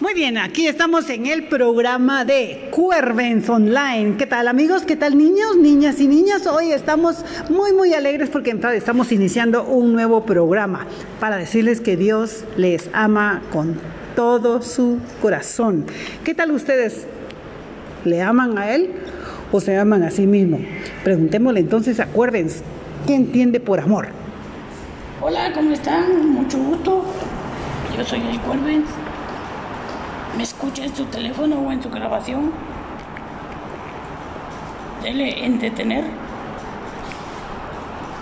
Muy bien, aquí estamos en el programa de Cuervens Online. ¿Qué tal amigos? ¿Qué tal niños, niñas y niñas? Hoy estamos muy, muy alegres porque estamos iniciando un nuevo programa para decirles que Dios les ama con todo su corazón. ¿Qué tal ustedes? ¿Le aman a Él o se aman a sí mismos? Preguntémosle entonces a Cuervens, ¿qué entiende por amor? Hola, ¿cómo están? Mucho gusto. Yo soy el Cuervens me escucha en su teléfono o en su grabación. Dele en detener